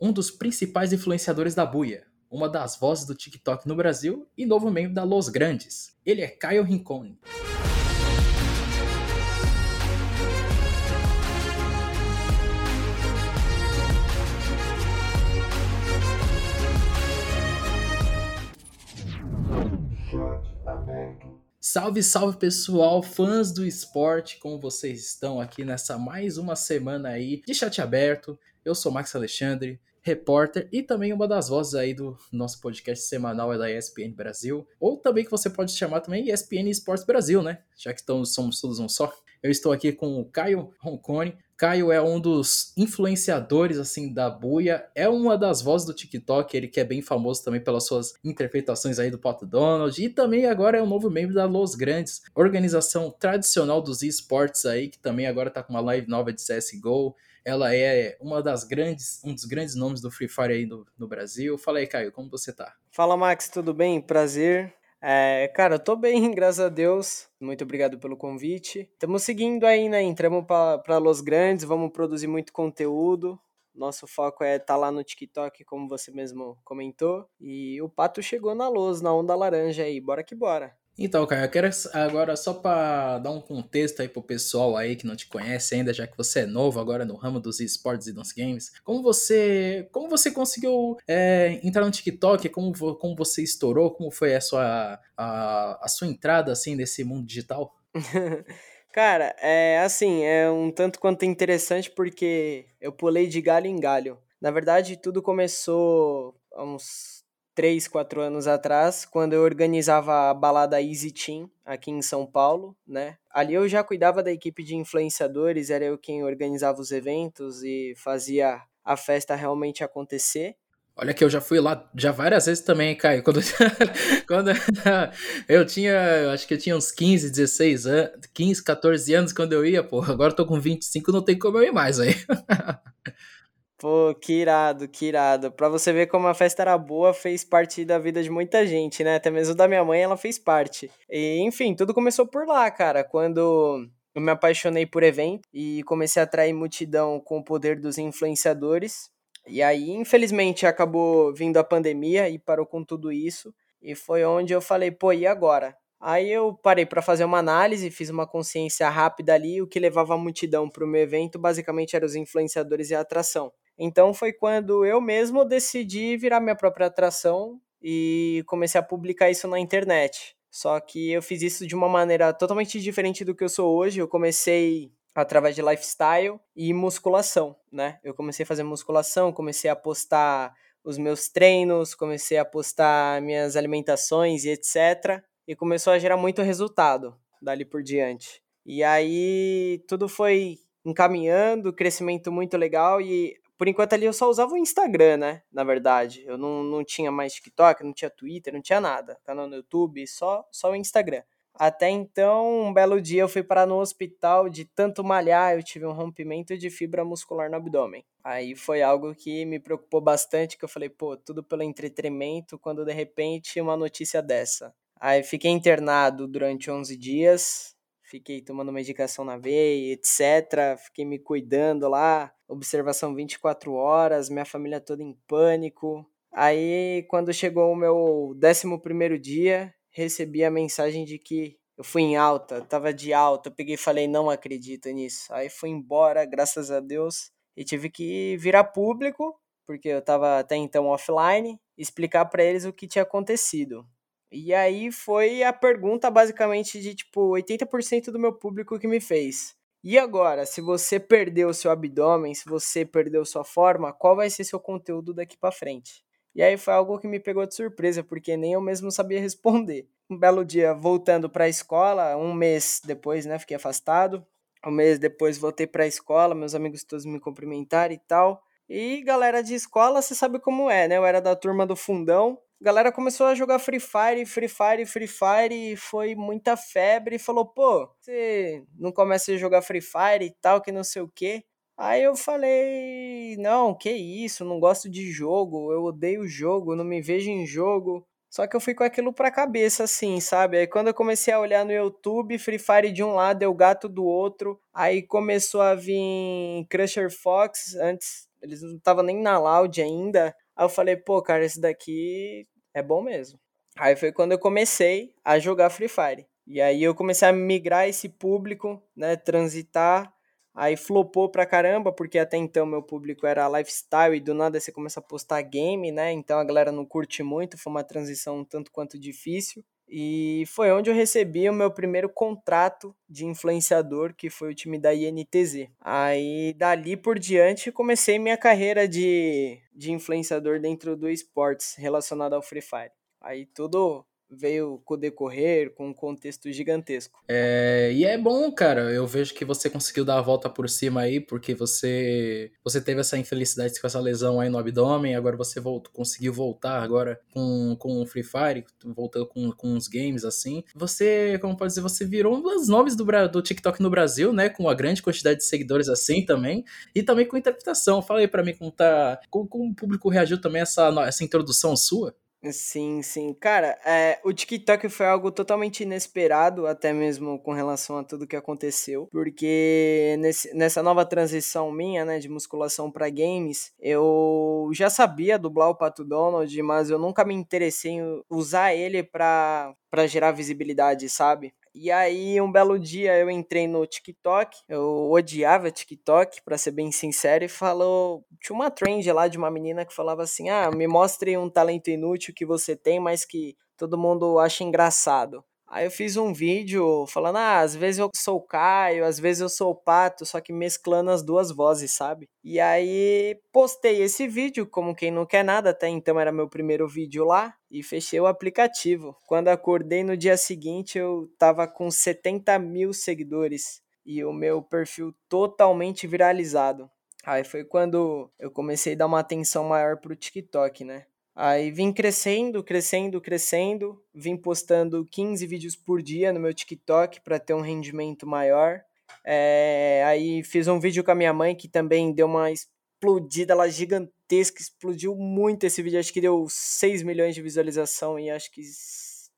um dos principais influenciadores da buia, uma das vozes do TikTok no Brasil e novo membro da Los Grandes. Ele é Caio Rincone. Salve, salve pessoal, fãs do esporte, como vocês estão aqui nessa mais uma semana aí de chat aberto. Eu sou Max Alexandre, repórter e também uma das vozes aí do nosso podcast semanal é da ESPN Brasil, ou também que você pode chamar também ESPN Esportes Brasil, né? Já que estamos, somos todos um só. Eu estou aqui com o Caio Roncone, Caio é um dos influenciadores assim da buia, é uma das vozes do TikTok, ele que é bem famoso também pelas suas interpretações aí do Pato Donald e também agora é um novo membro da Los Grandes, organização tradicional dos esportes aí, que também agora tá com uma live nova de CS:GO. Ela é uma das grandes, um dos grandes nomes do Free Fire aí no, no Brasil. Fala aí, Caio, como você tá? Fala, Max, tudo bem? Prazer. É, cara, eu tô bem, graças a Deus. Muito obrigado pelo convite. Estamos seguindo aí, né? Entramos para Los Grandes, vamos produzir muito conteúdo. Nosso foco é estar tá lá no TikTok, como você mesmo comentou. E o Pato chegou na luz, na onda laranja aí. Bora que bora. Então, cara, eu quero agora só para dar um contexto aí pro pessoal aí que não te conhece ainda, já que você é novo agora no ramo dos esportes e dos games. Como você, como você conseguiu é, entrar no TikTok? Como, como você estourou? Como foi a sua, a, a sua entrada assim nesse mundo digital? Cara, é assim, é um tanto quanto interessante porque eu pulei de galho em galho. Na verdade, tudo começou há uns 3, 4 anos atrás, quando eu organizava a balada Easy Team aqui em São Paulo, né? Ali eu já cuidava da equipe de influenciadores, era eu quem organizava os eventos e fazia a festa realmente acontecer. Olha que eu já fui lá já várias vezes também, Caio. Quando, quando eu tinha, acho que eu tinha uns 15, 16 anos, 15, 14 anos quando eu ia, pô. Agora eu tô com 25, não tem como eu ir mais aí. Pô, que irado, que irado. Pra você ver como a festa era boa, fez parte da vida de muita gente, né? Até mesmo da minha mãe, ela fez parte. E, enfim, tudo começou por lá, cara. Quando eu me apaixonei por evento e comecei a atrair multidão com o poder dos influenciadores. E aí, infelizmente, acabou vindo a pandemia e parou com tudo isso. E foi onde eu falei, pô, e agora? Aí eu parei para fazer uma análise, fiz uma consciência rápida ali. O que levava a multidão para o meu evento basicamente eram os influenciadores e a atração. Então foi quando eu mesmo decidi virar minha própria atração e comecei a publicar isso na internet. Só que eu fiz isso de uma maneira totalmente diferente do que eu sou hoje. Eu comecei através de lifestyle e musculação, né? Eu comecei a fazer musculação, comecei a postar os meus treinos, comecei a postar minhas alimentações e etc. E começou a gerar muito resultado dali por diante. E aí tudo foi encaminhando, crescimento muito legal e por enquanto ali eu só usava o Instagram, né? Na verdade. Eu não, não tinha mais TikTok, não tinha Twitter, não tinha nada. Canal no YouTube, só, só o Instagram. Até então, um belo dia eu fui parar no hospital de tanto malhar, eu tive um rompimento de fibra muscular no abdômen. Aí foi algo que me preocupou bastante, que eu falei, pô, tudo pelo entretenimento, quando de repente uma notícia dessa. Aí fiquei internado durante 11 dias, fiquei tomando medicação na veia, etc. Fiquei me cuidando lá, observação 24 horas, minha família toda em pânico. Aí, quando chegou o meu 11 dia, recebi a mensagem de que eu fui em alta, tava de alta. Eu peguei e falei, não acredito nisso. Aí fui embora, graças a Deus, e tive que virar público, porque eu tava até então offline, explicar para eles o que tinha acontecido. E aí foi a pergunta basicamente de tipo 80% do meu público que me fez. E agora, se você perdeu seu abdômen, se você perdeu sua forma, qual vai ser seu conteúdo daqui para frente? E aí foi algo que me pegou de surpresa, porque nem eu mesmo sabia responder. Um belo dia, voltando para a escola, um mês depois, né, fiquei afastado. Um mês depois voltei para a escola, meus amigos todos me cumprimentaram e tal. E galera de escola, você sabe como é, né? Eu era da turma do fundão, a galera começou a jogar Free Fire, Free Fire, Free Fire e foi muita febre e falou, pô, você não começa a jogar Free Fire e tal, que não sei o quê. Aí eu falei, não, que isso, não gosto de jogo, eu odeio jogo, não me vejo em jogo. Só que eu fui com aquilo pra cabeça, assim, sabe? Aí quando eu comecei a olhar no YouTube, Free Fire de um lado, o gato do outro. Aí começou a vir Crusher Fox, antes eles não estavam nem na Loud ainda. Aí eu falei, pô, cara, esse daqui é bom mesmo. Aí foi quando eu comecei a jogar Free Fire. E aí eu comecei a migrar esse público, né, transitar Aí flopou pra caramba, porque até então meu público era lifestyle e do nada você começa a postar game, né? Então a galera não curte muito, foi uma transição um tanto quanto difícil. E foi onde eu recebi o meu primeiro contrato de influenciador, que foi o time da INTZ. Aí dali por diante comecei minha carreira de, de influenciador dentro do esportes relacionado ao Free Fire. Aí tudo veio com o decorrer, com um contexto gigantesco. É, e é bom, cara. Eu vejo que você conseguiu dar a volta por cima aí, porque você você teve essa infelicidade com essa lesão aí no abdômen, agora você voltou, conseguiu voltar agora com, com o Free Fire, voltando com, com uns games assim. Você, como pode dizer, você virou um dos nomes do, do TikTok no Brasil, né? Com uma grande quantidade de seguidores assim também, e também com interpretação. Fala aí pra mim como tá. Como, como o público reagiu também a essa, essa introdução sua. Sim, sim. Cara, é, o TikTok foi algo totalmente inesperado, até mesmo com relação a tudo que aconteceu, porque nesse, nessa nova transição minha, né, de musculação para games, eu já sabia dublar o Pato Donald, mas eu nunca me interessei em usar ele para gerar visibilidade, sabe? E aí, um belo dia eu entrei no TikTok, eu odiava TikTok, para ser bem sincero, e falou. Tinha uma trend lá de uma menina que falava assim: ah, me mostre um talento inútil que você tem, mas que todo mundo acha engraçado. Aí eu fiz um vídeo falando, ah, às vezes eu sou o Caio, às vezes eu sou o Pato, só que mesclando as duas vozes, sabe? E aí postei esse vídeo, como quem não quer nada, até então era meu primeiro vídeo lá, e fechei o aplicativo. Quando acordei no dia seguinte, eu tava com 70 mil seguidores e o meu perfil totalmente viralizado. Aí foi quando eu comecei a dar uma atenção maior pro TikTok, né? Aí vim crescendo, crescendo, crescendo, vim postando 15 vídeos por dia no meu TikTok para ter um rendimento maior. É, aí fiz um vídeo com a minha mãe que também deu uma explodida lá gigantesca, explodiu muito esse vídeo, acho que deu 6 milhões de visualização e acho que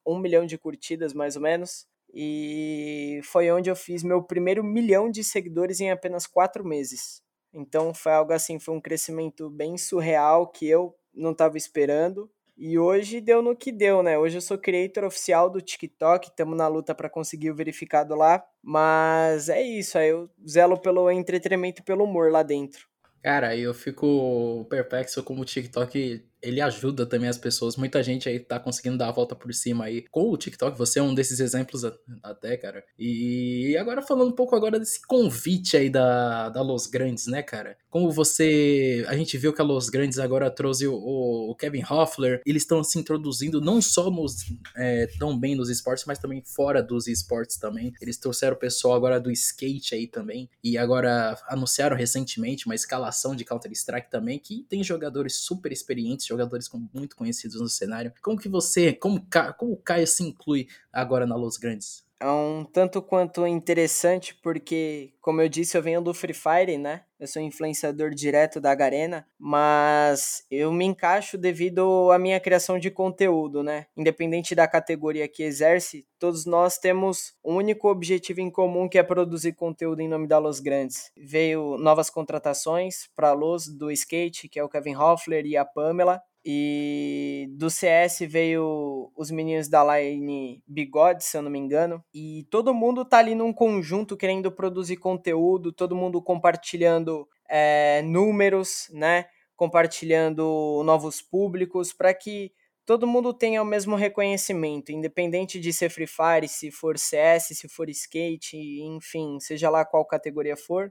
1 milhão de curtidas mais ou menos. E foi onde eu fiz meu primeiro milhão de seguidores em apenas 4 meses. Então foi algo assim, foi um crescimento bem surreal que eu não estava esperando. E hoje deu no que deu, né? Hoje eu sou creator oficial do TikTok, estamos na luta para conseguir o verificado lá. Mas é isso, aí eu zelo pelo entretenimento e pelo humor lá dentro. Cara, eu fico perplexo como o TikTok ele ajuda também as pessoas. Muita gente aí tá conseguindo dar a volta por cima aí com o TikTok. Você é um desses exemplos até, cara. E agora falando um pouco agora desse convite aí da, da Los Grandes, né, cara? Como você... A gente viu que a Los Grandes agora trouxe o, o Kevin Hoffler. Eles estão se introduzindo não só nos... É, tão bem nos esportes, mas também fora dos esportes também. Eles trouxeram o pessoal agora do skate aí também. E agora anunciaram recentemente uma escalação de Counter-Strike também, que tem jogadores super experientes jogadores muito conhecidos no cenário. Como que você, como, como o Caio se inclui agora na Los Grandes? É um tanto quanto interessante porque, como eu disse, eu venho do Free Fire, né? Eu sou influenciador direto da Garena, mas eu me encaixo devido à minha criação de conteúdo, né? Independente da categoria que exerce, todos nós temos um único objetivo em comum que é produzir conteúdo em nome da Los Grandes. Veio novas contratações para a Los do skate, que é o Kevin Hoffler e a Pamela, e do CS veio os meninos da line Bigode, se eu não me engano. E todo mundo tá ali num conjunto querendo produzir conteúdo, todo mundo compartilhando é, números, né? Compartilhando novos públicos para que todo mundo tenha o mesmo reconhecimento, independente de ser Free Fire, se for CS, se for skate, enfim, seja lá qual categoria for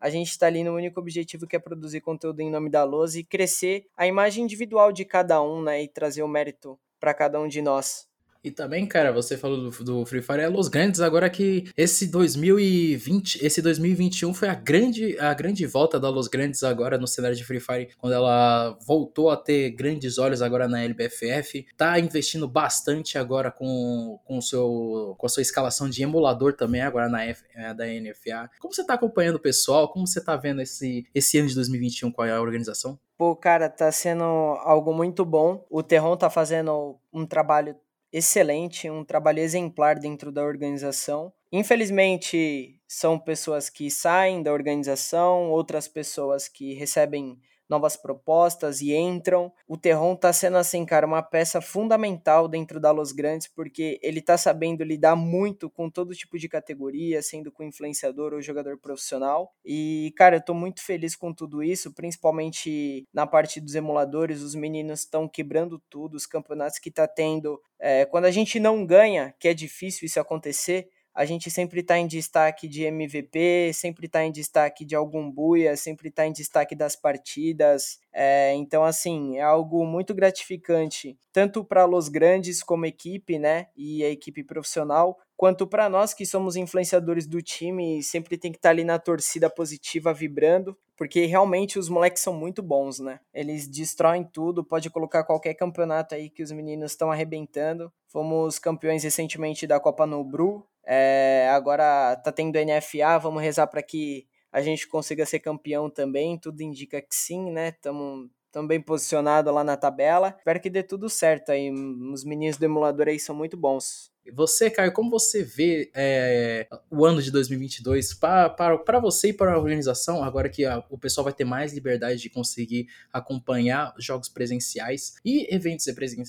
a gente está ali no único objetivo que é produzir conteúdo em nome da Luz e crescer a imagem individual de cada um, né? E trazer o mérito para cada um de nós. E também, cara, você falou do, do, Free Fire é Los Grandes, agora que esse 2020, esse 2021 foi a grande, a grande volta da Los Grandes agora no cenário de Free Fire, quando ela voltou a ter grandes olhos agora na LBFF, tá investindo bastante agora com, com, seu, com a sua escalação de emulador também agora na F, é, da NFA. Como você tá acompanhando o pessoal? Como você tá vendo esse, esse ano de 2021 com a organização? Pô, cara, tá sendo algo muito bom. O Terron tá fazendo um trabalho excelente, um trabalho exemplar dentro da organização. Infelizmente, são pessoas que saem da organização, outras pessoas que recebem novas propostas e entram. O Terron tá sendo assim, cara, uma peça fundamental dentro da Los Grandes, porque ele tá sabendo lidar muito com todo tipo de categoria, sendo com influenciador ou jogador profissional. E, cara, eu tô muito feliz com tudo isso, principalmente na parte dos emuladores, os meninos estão quebrando tudo, os campeonatos que tá tendo. É, quando a gente não ganha, que é difícil isso acontecer, a gente sempre está em destaque de MVP, sempre está em destaque de algum buia, sempre está em destaque das partidas. É, então, assim, é algo muito gratificante, tanto para Los Grandes como equipe, né, e a equipe profissional, quanto para nós que somos influenciadores do time, sempre tem que estar tá ali na torcida positiva, vibrando, porque realmente os moleques são muito bons, né? Eles destroem tudo, pode colocar qualquer campeonato aí que os meninos estão arrebentando. Fomos campeões recentemente da Copa Nobru, é, agora tá tendo NFA, vamos rezar para que a gente consiga ser campeão também. Tudo indica que sim, né? Estamos bem posicionados lá na tabela. Espero que dê tudo certo aí. Os meninos do emulador aí são muito bons. Você, Caio, como você vê é, o ano de 2022 para você e para a organização, agora que a, o pessoal vai ter mais liberdade de conseguir acompanhar jogos presenciais e eventos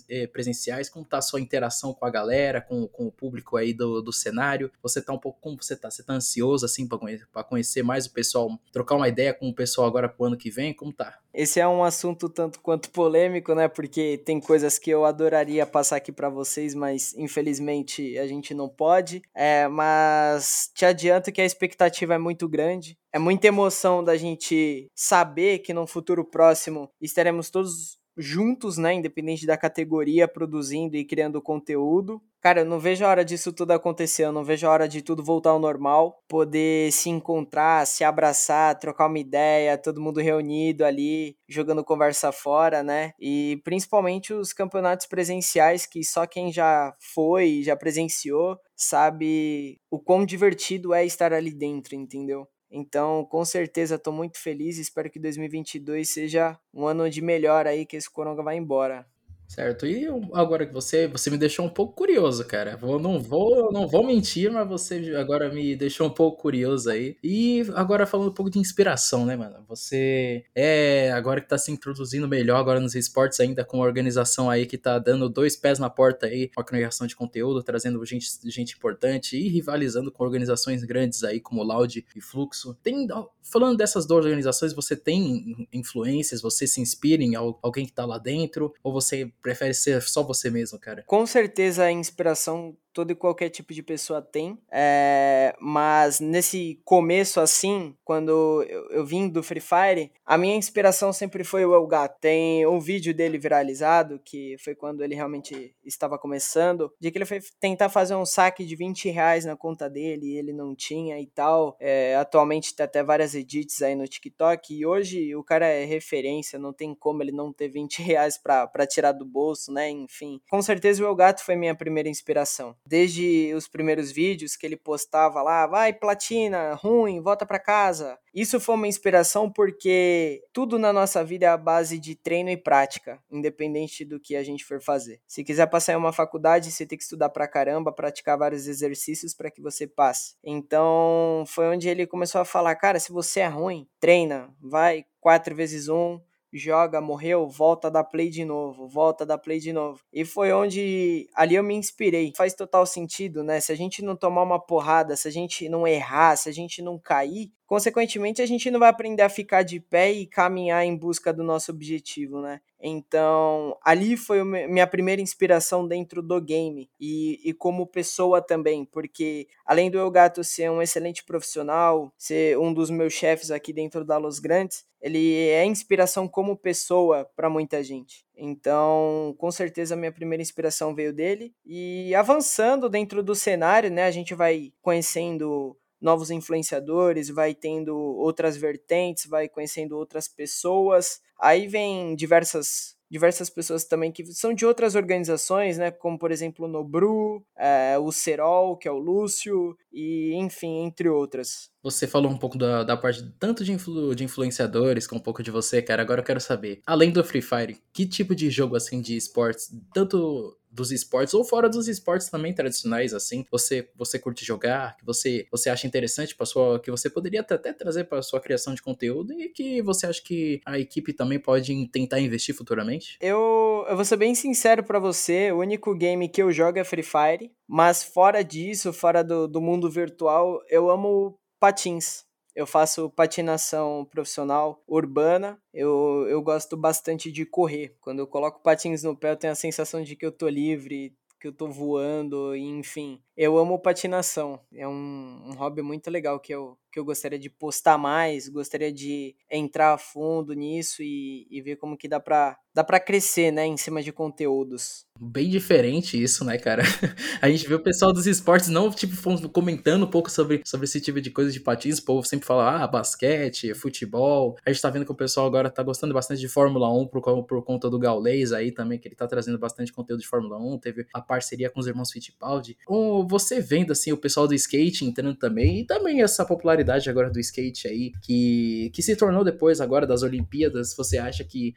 eh, presenciais, como está a sua interação com a galera, com, com o público aí do, do cenário? Você está um pouco, como você está? Você está ansioso, assim, para conhecer, conhecer mais o pessoal, trocar uma ideia com o pessoal agora para o ano que vem? Como tá? Esse é um assunto tanto quanto polêmico, né? Porque tem coisas que eu adoraria passar aqui para vocês, mas infelizmente infelizmente a gente não pode. É, mas te adianto que a expectativa é muito grande. É muita emoção da gente saber que no futuro próximo estaremos todos juntos, né, independente da categoria, produzindo e criando conteúdo. Cara, eu não vejo a hora disso tudo acontecer, eu não vejo a hora de tudo voltar ao normal, poder se encontrar, se abraçar, trocar uma ideia, todo mundo reunido ali, jogando conversa fora, né? E principalmente os campeonatos presenciais que só quem já foi, já presenciou, sabe o quão divertido é estar ali dentro, entendeu? Então, com certeza, estou muito feliz. Espero que 2022 seja um ano de melhor aí, que esse coronga vai embora. Certo. E agora que você, você me deixou um pouco curioso, cara. Vou, não vou, não vou mentir, mas você agora me deixou um pouco curioso aí. E agora falando um pouco de inspiração, né, mano? Você é agora que tá se introduzindo melhor agora nos esportes ainda com uma organização aí que tá dando dois pés na porta aí, com a criação de conteúdo, trazendo gente, gente importante e rivalizando com organizações grandes aí como Loud e Fluxo. Tem falando dessas duas organizações, você tem influências, você se inspira em alguém que tá lá dentro ou você prefere ser só você mesmo, cara? Com certeza a inspiração todo e qualquer tipo de pessoa tem. É, mas nesse começo, assim, quando eu, eu, vim do Free Fire, a minha inspiração sempre foi o Elgato. Tem um vídeo dele viralizado, que foi quando ele realmente estava começando, de que ele foi tentar fazer um saque de 20 reais na conta dele e ele não tinha e tal. É, atualmente tem até várias edits aí no TikTok e hoje o cara é referência, não tem como ele não ter 20 reais pra tirar do bolso, né? Enfim, com certeza o Elgato foi minha primeira inspiração desde os primeiros vídeos que ele postava lá, vai platina, ruim, volta para casa. Isso foi uma inspiração porque tudo na nossa vida é a base de treino e prática, independente do que a gente for fazer. Se quiser passar em uma faculdade, você tem que estudar pra caramba, praticar vários exercícios para que você passe. Então, foi onde ele começou a falar, cara, se você é ruim, treina, vai quatro vezes um, joga, morreu, volta da play de novo, volta da play de novo. E foi onde ali eu me inspirei. Faz total sentido, né? Se a gente não tomar uma porrada, se a gente não errar, se a gente não cair, consequentemente a gente não vai aprender a ficar de pé e caminhar em busca do nosso objetivo, né? Então, ali foi minha primeira inspiração dentro do game e, e como pessoa também, porque além do Elgato ser um excelente profissional, ser um dos meus chefes aqui dentro da Los Grandes, ele é inspiração como pessoa para muita gente. Então, com certeza minha primeira inspiração veio dele e avançando dentro do cenário, né, a gente vai conhecendo novos influenciadores, vai tendo outras vertentes, vai conhecendo outras pessoas. Aí vem diversas diversas pessoas também que são de outras organizações, né? Como por exemplo o Nobru, é, o Serol, que é o Lúcio, e enfim, entre outras. Você falou um pouco da, da parte tanto de, influ, de influenciadores como um pouco de você, cara. Agora eu quero saber, além do Free Fire, que tipo de jogo assim de esportes, tanto dos esportes ou fora dos esportes também tradicionais, assim, você você curte jogar, que você você acha interessante para sua que você poderia até trazer para sua criação de conteúdo e que você acha que a equipe também pode tentar investir futuramente? Eu, eu vou ser bem sincero para você, o único game que eu jogo é Free Fire, mas fora disso, fora do, do mundo virtual, eu amo patins. Eu faço patinação profissional urbana. Eu, eu gosto bastante de correr. Quando eu coloco patins no pé, eu tenho a sensação de que eu tô livre, que eu tô voando, enfim. Eu amo patinação. É um, um hobby muito legal que eu, que eu gostaria de postar mais, gostaria de entrar a fundo nisso e, e ver como que dá pra, dá pra crescer, né, em cima de conteúdos. Bem diferente isso, né, cara? A gente vê o pessoal dos esportes não, tipo, comentando um pouco sobre, sobre esse tipo de coisa de patins. O povo sempre fala, ah, basquete, futebol. A gente tá vendo que o pessoal agora tá gostando bastante de Fórmula 1 por, por conta do Gaulês aí também, que ele tá trazendo bastante conteúdo de Fórmula 1. Teve a parceria com os irmãos Fittipaldi. Ou você vendo, assim, o pessoal do skate entrando também, e também essa popularidade agora do skate aí, que, que se tornou depois agora das Olimpíadas. Você acha que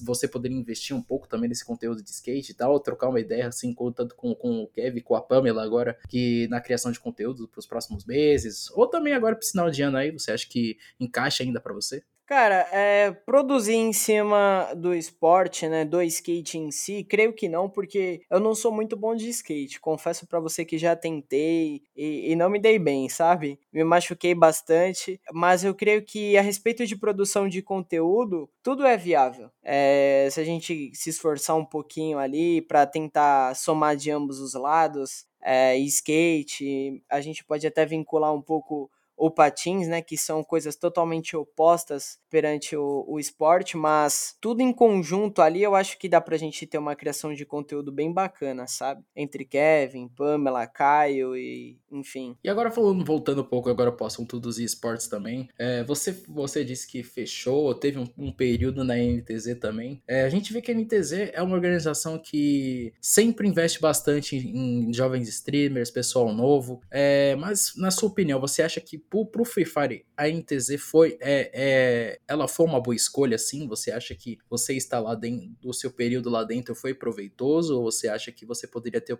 você poderia investir um pouco também nesse conteúdo de skate e tal, trocar uma ideia assim, com, tanto com, com o Kevin, com a Pamela agora, que na criação de conteúdo para os próximos meses, ou também agora para o final de ano aí, você acha que encaixa ainda para você? Cara, é, produzir em cima do esporte, né, do skate em si, creio que não, porque eu não sou muito bom de skate. Confesso para você que já tentei e, e, não me dei bem, sabe? Me machuquei bastante, mas eu creio que a respeito de produção de conteúdo, tudo é viável. É, se a gente se esforçar um pouquinho ali para tentar somar de ambos os lados, é, skate, a gente pode até vincular um pouco ou patins, né, que são coisas totalmente opostas perante o, o esporte, mas tudo em conjunto ali eu acho que dá pra gente ter uma criação de conteúdo bem bacana, sabe? Entre Kevin, Pamela, Caio e enfim. E agora falando, voltando um pouco agora pro assunto dos esportes também, é, você, você disse que fechou, teve um, um período na NTZ também. É, a gente vê que a NTZ é uma organização que sempre investe bastante em, em jovens streamers, pessoal novo, é, mas na sua opinião, você acha que pro, pro Free Fire, a NTZ foi, é, é, ela foi uma boa escolha, sim? Você acha que você está lá dentro, do seu período lá dentro foi proveitoso, ou você acha que você poderia ter uh,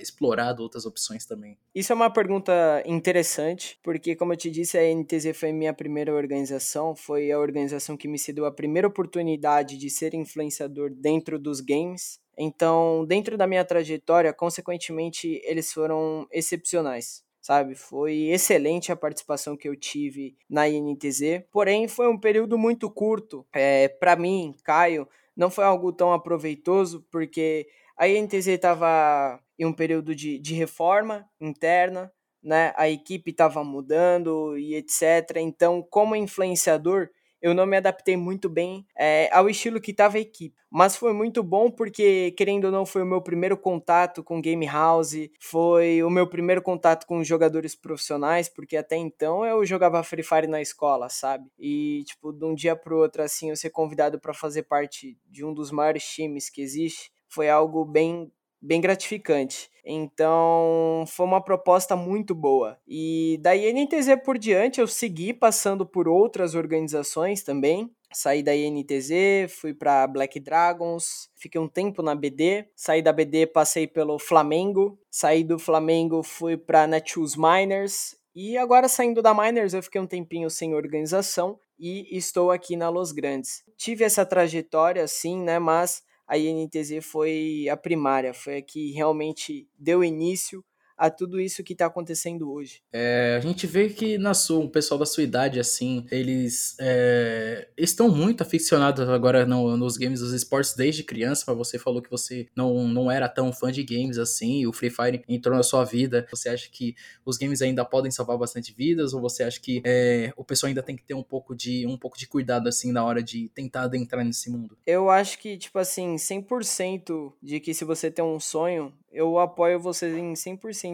explorado outras opções também? Isso é uma pergunta interessante, porque como eu te disse, a NTZ foi minha primeira organização, foi a organização que me cedeu a primeira oportunidade de ser influenciador dentro dos games, então, dentro da minha trajetória, consequentemente, eles foram excepcionais sabe? Foi excelente a participação que eu tive na INTZ, porém foi um período muito curto. É, para mim, Caio, não foi algo tão aproveitoso, porque a INTZ estava em um período de, de reforma interna, né? A equipe estava mudando e etc. Então, como influenciador, eu não me adaptei muito bem é, ao estilo que estava a equipe. Mas foi muito bom porque, querendo ou não, foi o meu primeiro contato com Game House, foi o meu primeiro contato com jogadores profissionais, porque até então eu jogava Free Fire na escola, sabe? E, tipo, de um dia pro outro, assim, eu ser convidado para fazer parte de um dos maiores times que existe, foi algo bem bem gratificante. Então, foi uma proposta muito boa. E da INTZ por diante, eu segui passando por outras organizações também. Saí da INTZ, fui para Black Dragons, fiquei um tempo na BD. Saí da BD, passei pelo Flamengo. Saí do Flamengo, fui para Netshoes Miners. E agora, saindo da Miners, eu fiquei um tempinho sem organização e estou aqui na Los Grandes. Tive essa trajetória, sim, né? Mas a INTZ foi a primária, foi a que realmente deu início a tudo isso que está acontecendo hoje. É, a gente vê que na sua, o pessoal da sua idade, assim, eles é, estão muito aficionados agora no, nos games dos esportes desde criança, mas você falou que você não, não era tão fã de games assim, o Free Fire entrou na sua vida. Você acha que os games ainda podem salvar bastante vidas, ou você acha que é, o pessoal ainda tem que ter um pouco de um pouco de cuidado assim na hora de tentar adentrar nesse mundo? Eu acho que, tipo assim, 100% de que se você tem um sonho, eu apoio vocês em 100%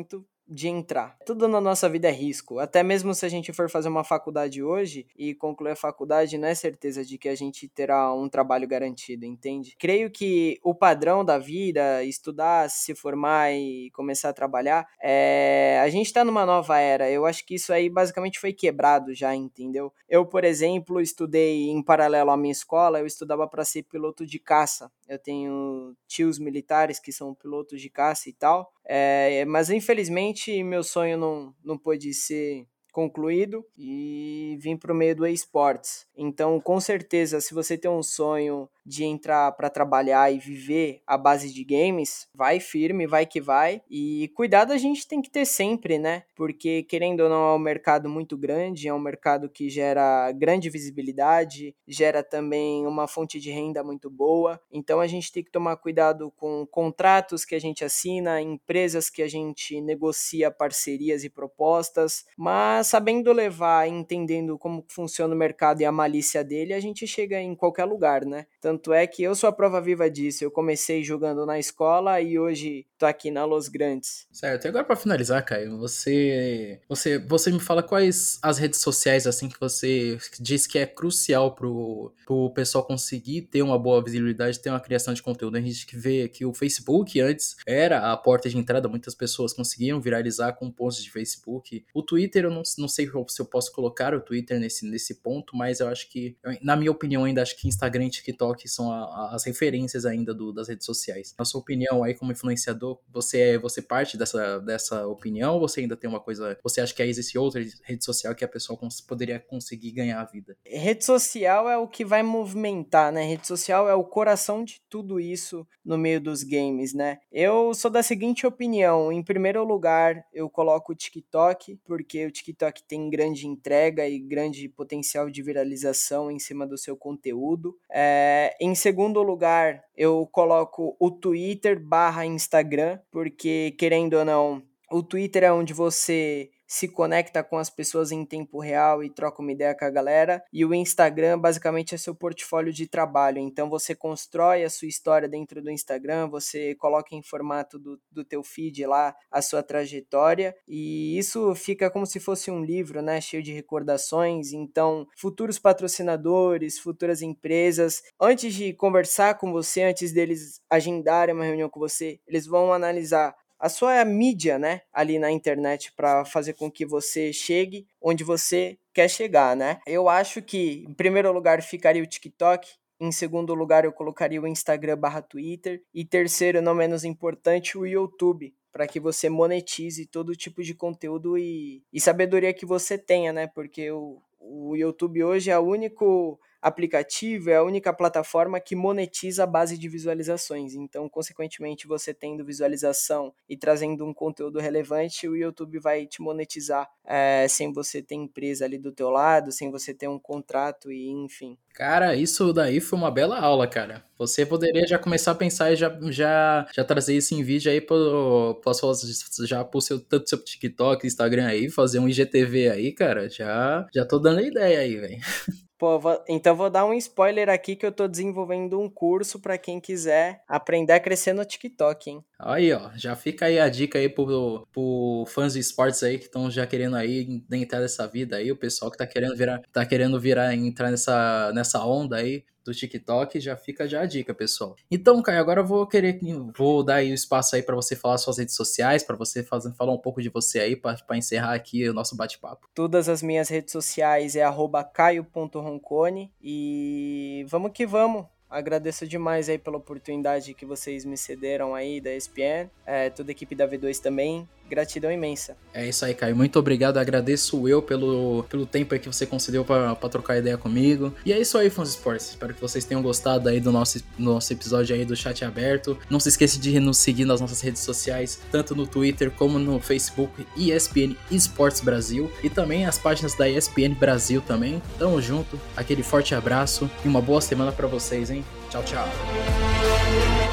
de entrar. Tudo na nossa vida é risco. Até mesmo se a gente for fazer uma faculdade hoje e concluir a faculdade, não é certeza de que a gente terá um trabalho garantido, entende? Creio que o padrão da vida, estudar, se formar e começar a trabalhar, é... a gente está numa nova era. Eu acho que isso aí basicamente foi quebrado já, entendeu? Eu, por exemplo, estudei em paralelo à minha escola, eu estudava para ser piloto de caça. Eu tenho tios militares que são pilotos de caça e tal. É, mas infelizmente meu sonho não, não pôde ser concluído e vim para o meio do esportes. Então, com certeza, se você tem um sonho de entrar para trabalhar e viver a base de games, vai firme, vai que vai. E cuidado a gente tem que ter sempre, né? Porque querendo ou não é um mercado muito grande, é um mercado que gera grande visibilidade, gera também uma fonte de renda muito boa. Então a gente tem que tomar cuidado com contratos que a gente assina, empresas que a gente negocia parcerias e propostas, mas sabendo levar, entendendo como funciona o mercado e a malícia dele, a gente chega em qualquer lugar, né? Tanto é que eu sou a prova viva disso. Eu comecei jogando na escola e hoje tô aqui na Los Grandes. Certo. E agora para finalizar, Caio, você você você me fala quais as redes sociais assim que você diz que é crucial pro, pro pessoal conseguir ter uma boa visibilidade, ter uma criação de conteúdo. A gente vê que o Facebook antes era a porta de entrada, muitas pessoas conseguiam viralizar com posts de Facebook. O Twitter eu não, não sei se eu posso colocar o Twitter nesse, nesse ponto, mas eu acho que, na minha opinião, ainda acho que Instagram e TikTok são a, a, as referências ainda do, das redes sociais. Na sua opinião, aí como influenciador, você é você parte dessa, dessa opinião ou você ainda tem uma coisa. Você acha que existe outra rede social que a pessoa cons poderia conseguir ganhar a vida? Rede social é o que vai movimentar, né? Rede social é o coração de tudo isso no meio dos games, né? Eu sou da seguinte opinião: em primeiro lugar, eu coloco o TikTok, porque o TikTok tem grande entrega e grande potencial de viralização em cima do seu conteúdo. É, em segundo lugar, eu coloco o Twitter barra Instagram, porque querendo ou não, o Twitter é onde você se conecta com as pessoas em tempo real e troca uma ideia com a galera. E o Instagram basicamente é seu portfólio de trabalho. Então você constrói a sua história dentro do Instagram, você coloca em formato do, do teu feed lá a sua trajetória. E isso fica como se fosse um livro, né? Cheio de recordações. Então, futuros patrocinadores, futuras empresas, antes de conversar com você, antes deles agendarem uma reunião com você, eles vão analisar a sua mídia, né, ali na internet para fazer com que você chegue onde você quer chegar, né? Eu acho que em primeiro lugar ficaria o TikTok, em segundo lugar eu colocaria o Instagram/Twitter e terceiro, não menos importante, o YouTube, para que você monetize todo tipo de conteúdo e, e sabedoria que você tenha, né? Porque o, o YouTube hoje é o único aplicativo é a única plataforma que monetiza a base de visualizações. Então, consequentemente, você tendo visualização e trazendo um conteúdo relevante, o YouTube vai te monetizar é, sem você ter empresa ali do teu lado, sem você ter um contrato e enfim. Cara, isso daí foi uma bela aula, cara. Você poderia já começar a pensar e já, já, já trazer isso em vídeo aí posso já pro seu, tanto seu TikTok, Instagram aí, fazer um IGTV aí, cara. Já, já tô dando ideia aí, velho. Pô, vou, então vou dar um spoiler aqui que eu tô desenvolvendo um curso para quem quiser aprender a crescer no TikTok, hein? Aí, ó, já fica aí a dica aí pro, pro fãs de esportes aí que estão já querendo aí entrar nessa vida aí, o pessoal que tá querendo virar, tá querendo virar, entrar nessa, nessa onda aí do TikTok, já fica já a dica, pessoal. Então, Caio, agora eu vou querer, vou dar aí o espaço aí para você falar suas redes sociais, para você fazer, falar um pouco de você aí, para encerrar aqui o nosso bate-papo. Todas as minhas redes sociais é caio.roncone e vamos que vamos. Agradeço demais aí pela oportunidade que vocês me cederam aí da ESPN, é, toda a equipe da V2 também. Gratidão imensa. É isso aí, Caio. Muito obrigado. Agradeço eu pelo, pelo tempo aí que você concedeu para trocar ideia comigo. E é isso aí, fãs esportes. Espero que vocês tenham gostado aí do nosso, nosso episódio aí do chat aberto. Não se esqueça de nos seguir nas nossas redes sociais, tanto no Twitter como no Facebook ESPN Esportes Brasil e também as páginas da ESPN Brasil também. Tamo junto. Aquele forte abraço e uma boa semana para vocês, hein? Tchau, tchau.